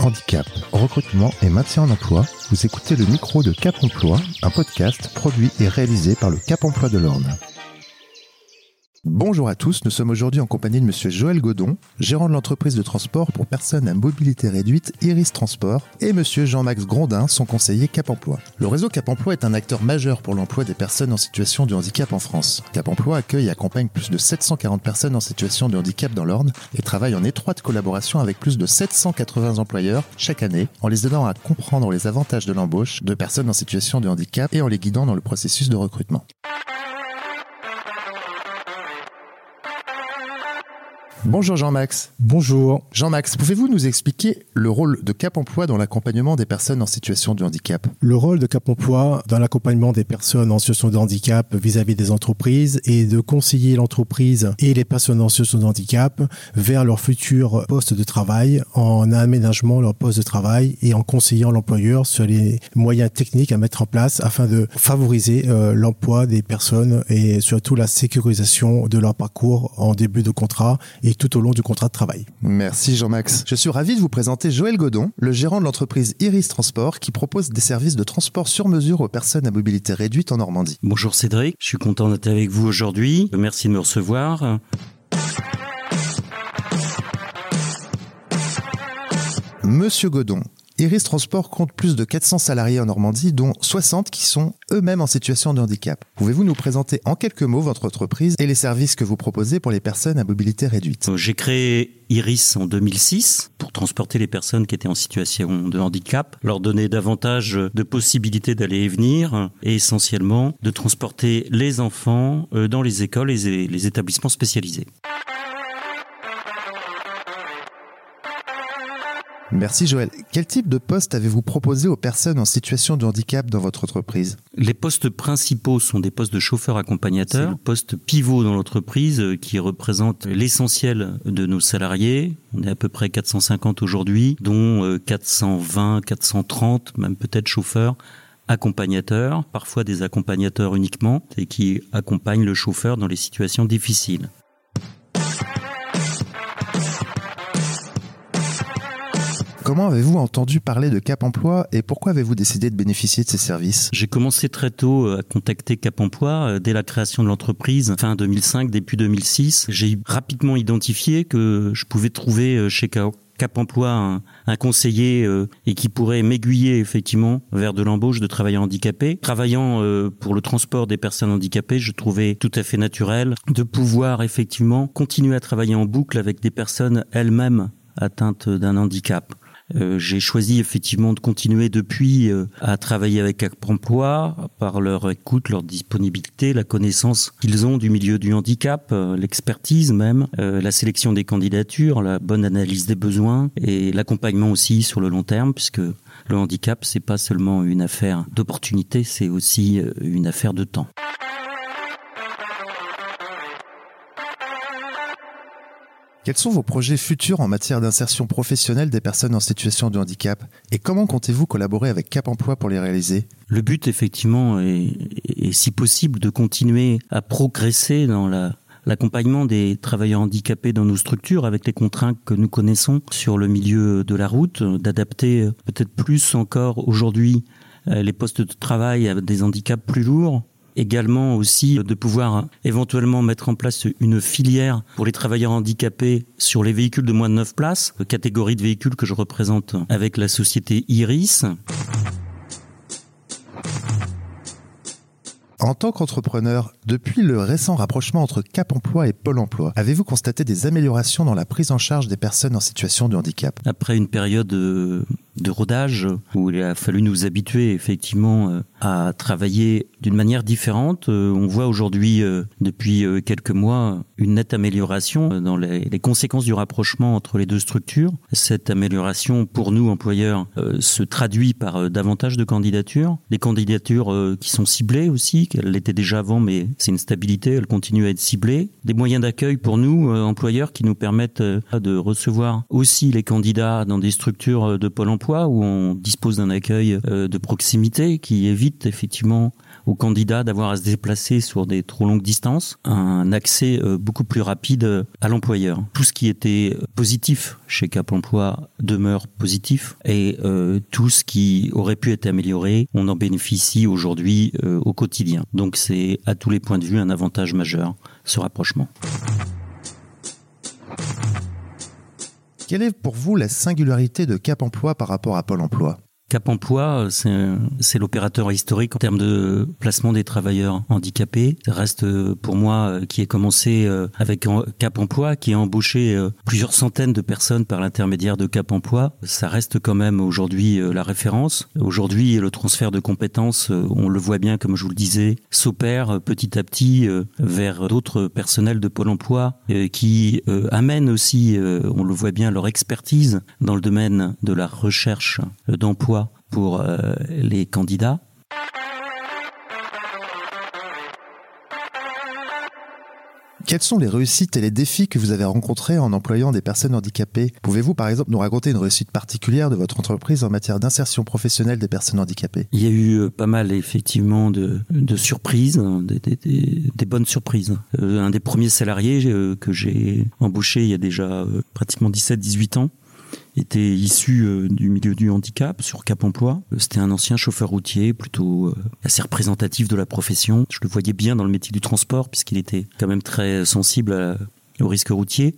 handicap, recrutement et maintien en emploi, vous écoutez le micro de Cap Emploi, un podcast produit et réalisé par le Cap Emploi de l'Orne. Bonjour à tous, nous sommes aujourd'hui en compagnie de Monsieur Joël Godon, gérant de l'entreprise de transport pour personnes à mobilité réduite Iris Transport, et Monsieur Jean-Max Grondin, son conseiller Cap Emploi. Le réseau Cap Emploi est un acteur majeur pour l'emploi des personnes en situation de handicap en France. Cap Emploi accueille et accompagne plus de 740 personnes en situation de handicap dans l'Orne et travaille en étroite collaboration avec plus de 780 employeurs chaque année en les aidant à comprendre les avantages de l'embauche de personnes en situation de handicap et en les guidant dans le processus de recrutement. Bonjour Jean-Max. Bonjour. Jean-Max, pouvez-vous nous expliquer le rôle de Cap Emploi dans l'accompagnement des personnes en situation de handicap? Le rôle de Cap Emploi dans l'accompagnement des personnes en situation de handicap vis-à-vis des entreprises est de conseiller l'entreprise et les personnes en situation de handicap vers leur futur poste de travail en aménagement leur poste de travail et en conseillant l'employeur sur les moyens techniques à mettre en place afin de favoriser euh, l'emploi des personnes et surtout la sécurisation de leur parcours en début de contrat et tout au long du contrat de travail. Merci Jean-Max. Je suis ravi de vous présenter Joël Godon, le gérant de l'entreprise Iris Transport qui propose des services de transport sur mesure aux personnes à mobilité réduite en Normandie. Bonjour Cédric, je suis content d'être avec vous aujourd'hui. Merci de me recevoir. Monsieur Godon, Iris Transport compte plus de 400 salariés en Normandie, dont 60 qui sont eux-mêmes en situation de handicap. Pouvez-vous nous présenter en quelques mots votre entreprise et les services que vous proposez pour les personnes à mobilité réduite? Euh, J'ai créé Iris en 2006 pour transporter les personnes qui étaient en situation de handicap, leur donner davantage de possibilités d'aller et venir et essentiellement de transporter les enfants euh, dans les écoles et les établissements spécialisés. Merci Joël. Quel type de poste avez-vous proposé aux personnes en situation de handicap dans votre entreprise? Les postes principaux sont des postes de chauffeur accompagnateur, postes pivot dans l'entreprise euh, qui représentent l'essentiel de nos salariés. On est à peu près 450 aujourd'hui, dont 420, euh, 430, même peut-être chauffeurs accompagnateurs, parfois des accompagnateurs uniquement, et qui accompagnent le chauffeur dans les situations difficiles. Comment avez-vous entendu parler de Cap Emploi et pourquoi avez-vous décidé de bénéficier de ces services? J'ai commencé très tôt euh, à contacter Cap Emploi euh, dès la création de l'entreprise, fin 2005, début 2006. J'ai rapidement identifié que je pouvais trouver euh, chez Cap Emploi un, conseiller et qui pourrait m'aiguiller effectivement vers de l'embauche de travailleurs handicapés. Travaillant pour le transport des personnes handicapées, je trouvais tout à fait naturel de pouvoir effectivement continuer à travailler en boucle avec des personnes elles-mêmes atteintes d'un handicap. Euh, j'ai choisi effectivement de continuer depuis euh, à travailler avec Emploi par leur écoute, leur disponibilité, la connaissance qu'ils ont du milieu du handicap, euh, l'expertise même, la sélection des candidatures, la bonne analyse des besoins et l'accompagnement aussi sur le long terme puisque le handicap c'est pas seulement une affaire d'opportunité, c'est aussi une affaire de temps. Quels sont vos projets futurs en matière d'insertion professionnelle des personnes en situation de handicap et comment comptez-vous collaborer avec Cap Emploi pour les réaliser? Le but effectivement est, si possible de continuer à progresser dans l'accompagnement des travailleurs handicapés dans nos structures avec les contraintes que nous connaissons sur le milieu de la route, d'adapter peut-être plus encore aujourd'hui euh, les postes de travail à des handicaps plus lourds également aussi de pouvoir éventuellement mettre en place une filière pour les travailleurs handicapés sur les véhicules de moins de 9 places, catégorie de véhicules que je représente avec la société Iris. En tant qu'entrepreneur, depuis le récent rapprochement entre Cap Emploi et Pôle Emploi, avez-vous constaté des améliorations dans la prise en charge des personnes en situation de handicap? Après une période euh, de rodage où il a fallu nous habituer effectivement euh, à travailler d'une manière différente. Euh, on voit aujourd'hui, euh, depuis quelques mois, une nette amélioration dans les, conséquences du rapprochement entre les deux structures. Cette amélioration, pour nous, employeurs, se traduit par davantage de candidatures. Des candidatures qui sont ciblées aussi, qu'elles l'étaient déjà avant, mais c'est une stabilité, elles continuent à être ciblées. Des moyens d'accueil pour nous, employeurs, qui nous permettent de recevoir aussi les candidats dans des structures de Pôle emploi où on dispose d'un accueil de proximité qui évite effectivement aux candidats d'avoir à se déplacer sur des trop longues distances, un accès euh, beaucoup plus rapide euh, à l'employeur. Tout ce qui était positif chez Cap Emploi demeure positif et euh, tout ce qui aurait pu être amélioré, on en bénéficie aujourd'hui au quotidien. Donc c'est à tous les points de vue un avantage majeur, ce rapprochement. Quelle est pour vous la singularité de Cap Emploi par rapport à Pôle Emploi? Cap Emploi, c'est l'opérateur historique en termes de placement des travailleurs handicapés. Ça reste pour moi qui est commencé euh, avec Cap Emploi, qui a embauché euh, plusieurs centaines de personnes par l'intermédiaire de Cap Emploi. Ça reste quand même aujourd'hui euh, la référence. Aujourd'hui, le transfert de compétences, on le voit bien, comme je vous le disais, s'opère petit à petit vers d'autres personnels de Pôle Emploi qui amènent aussi, on le voit bien, leur expertise dans le domaine de la recherche d'emploi pour euh, les candidats. Quelles sont les réussites et les défis que vous avez rencontrés en employant des personnes handicapées? Pouvez-vous par exemple nous raconter une réussite particulière de votre entreprise en matière d'insertion professionnelle des personnes handicapées? Il y a eu euh, pas mal effectivement de, surprises, hein, des, bonnes surprises. Euh, un des premiers salariés que j'ai embauché il y a déjà pratiquement 17-18 ans était issu euh, du milieu du handicap sur Cap Emploi. Euh, c'était un ancien chauffeur routier, plutôt euh, assez représentatif de la profession. Je le voyais bien dans le métier du transport puisqu'il était quand même très sensible au risque routier.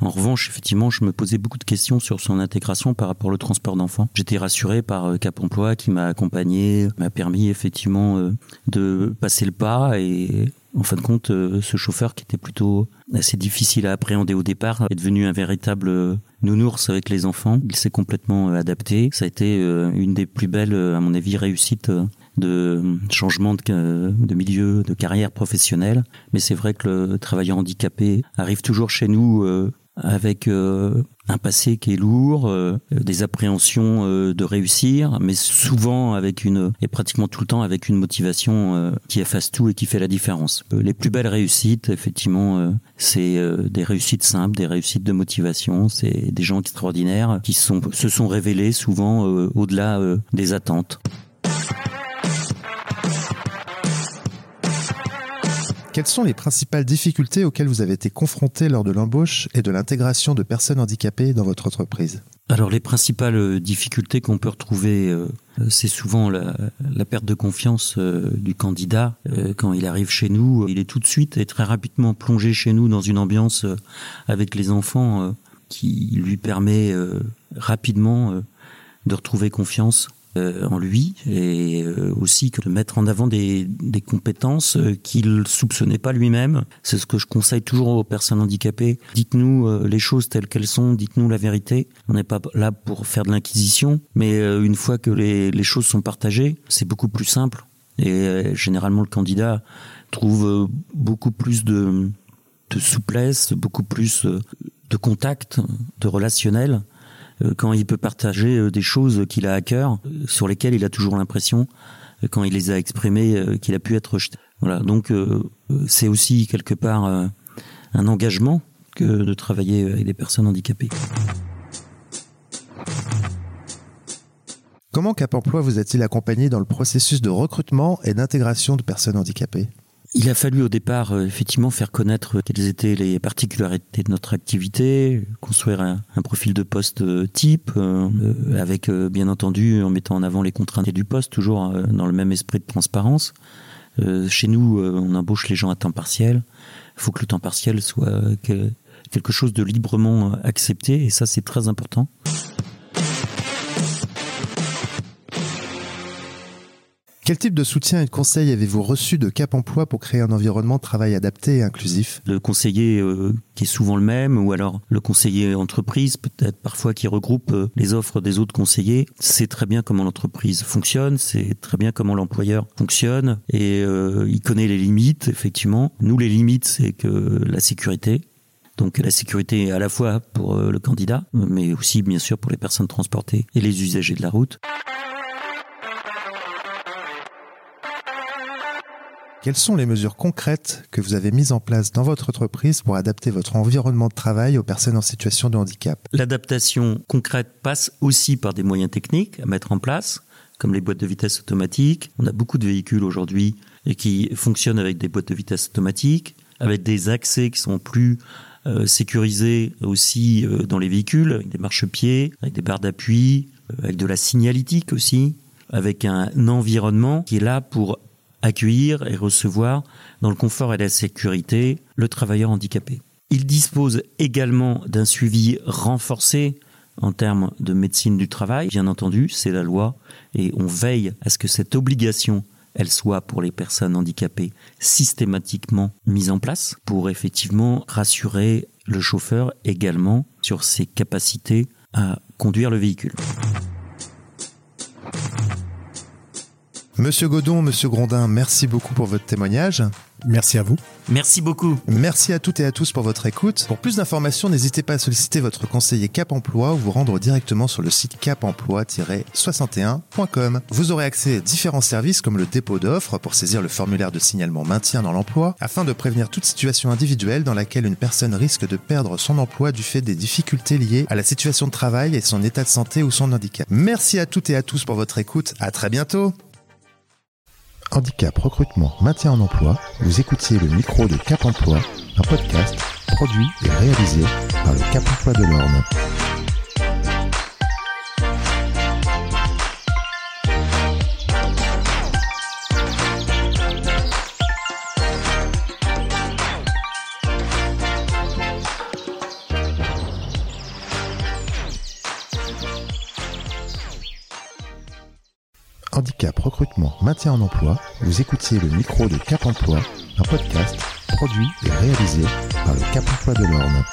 En revanche, effectivement, je me posais beaucoup de questions sur son intégration par rapport au transport d'enfants. J'étais rassuré par Cap Emploi qui m'a accompagné, m'a permis effectivement de passer le pas et en fin de compte, ce chauffeur qui était plutôt assez difficile à appréhender au départ est devenu un véritable nounours avec les enfants. Il s'est complètement euh, adapté. Ça a été euh, une des plus belles, euh, à mon avis, réussites de changement de, milieu, de carrière professionnelle. Mais c'est vrai que le travailleur handicapé arrive toujours chez nous avec euh, un passé qui est lourd, euh, des appréhensions euh, de réussir, mais souvent avec une et pratiquement tout le temps avec une motivation qui efface tout et qui fait la différence. les plus belles réussites, effectivement, c'est des réussites simples, des réussites de motivation, c'est des gens extraordinaires qui sont, se sont révélés souvent au-delà des attentes. Quelles sont les principales difficultés auxquelles vous avez été confronté lors de l'embauche et de l'intégration de personnes handicapées dans votre entreprise? Alors les principales euh, difficultés qu'on peut retrouver, euh, c'est souvent la, perte de confiance euh, du candidat quand il arrive chez nous. Il est tout de suite et très rapidement plongé chez nous dans une ambiance avec les enfants qui lui permet rapidement de retrouver confiance euh, en lui et euh, aussi de mettre en avant des, compétences euh, qu'il soupçonnait pas lui-même. C'est ce que je conseille toujours aux personnes handicapées. Dites-nous les choses telles qu'elles sont, dites-nous la vérité. On n'est pas là pour faire de l'inquisition, mais une fois que les, choses sont partagées, c'est beaucoup plus simple. Et généralement, le candidat trouve beaucoup plus de, souplesse, beaucoup plus de contact, de relationnel euh, quand il peut partager euh, des choses qu'il a à cœur, euh, sur lesquelles il a toujours l'impression, quand il les a exprimées, qu'il a pu être rejeté. Voilà, donc c'est aussi quelque part un engagement que de travailler avec des personnes handicapées. Comment Cap Emploi vous a-t-il accompagné dans le processus de recrutement et d'intégration de personnes handicapées? Il a fallu au départ euh, effectivement faire connaître quelles étaient les particularités de notre activité, construire un, profil de poste euh, type, euh, avec bien entendu en mettant en avant les contraintes du poste, toujours dans le même esprit de transparence. chez nous, on embauche les gens à temps partiel. Il faut que le temps partiel soit quelque chose de librement accepté, et ça c'est très important. Quel type de soutien et de conseils avez-vous reçu de Cap Emploi pour créer un environnement de travail adapté et inclusif? Le conseiller euh, qui est souvent le même, ou alors le conseiller entreprise, peut-être parfois qui regroupe euh, les offres des autres conseillers, c'est très bien comment l'entreprise fonctionne, c'est très bien comment l'employeur fonctionne, et euh, il connaît les limites, effectivement. Nous, les limites, c'est que la sécurité, donc la sécurité à la fois pour le candidat, mais aussi bien sûr pour les personnes transportées et les usagers de la route. Quelles sont les mesures concrètes que vous avez mises en place dans votre entreprise pour adapter votre environnement de travail aux personnes en situation de handicap? L'adaptation concrète passe aussi par des moyens techniques à mettre en place, comme les boîtes de vitesse automatiques. On a beaucoup de véhicules aujourd'hui qui fonctionnent avec des boîtes de vitesse automatiques, avec des accès qui sont plus euh, sécurisés aussi euh, dans les véhicules, avec des marchepieds, avec des barres d'appui, euh, avec de la signalétique aussi, avec un environnement qui est là pour accueillir et recevoir dans le confort et la sécurité le travailleur handicapé. Il dispose également d'un suivi renforcé en termes de médecine du travail. Bien entendu, c'est la loi et on veille à ce que cette obligation elle soit pour les personnes handicapées systématiquement mise en place pour effectivement rassurer le chauffeur également sur ses capacités à conduire le véhicule. Monsieur Godon, Monsieur Grondin, merci beaucoup pour votre témoignage. Merci à vous. Merci beaucoup. Merci à toutes et à tous pour votre écoute. Pour plus d'informations, n'hésitez pas à solliciter votre conseiller Cap Emploi ou vous rendre directement sur le site capemploi-61.com. Vous aurez accès à différents services comme le dépôt d'offres pour saisir le formulaire de signalement maintien dans l'emploi afin de prévenir toute situation individuelle dans laquelle une personne risque de perdre son emploi du fait des difficultés liées à la situation de travail et son état de santé ou son handicap. Merci à toutes et à tous pour votre écoute. À très bientôt. Handicap, recrutement, maintien en emploi, vous écoutiez le micro de Cap Emploi, un podcast produit et réalisé par le Cap Emploi de l'Orne. Handicap, recrutement, maintien en emploi, vous écoutiez le micro de Cap Emploi, un podcast produit et réalisé par le Cap Emploi de l'Orne.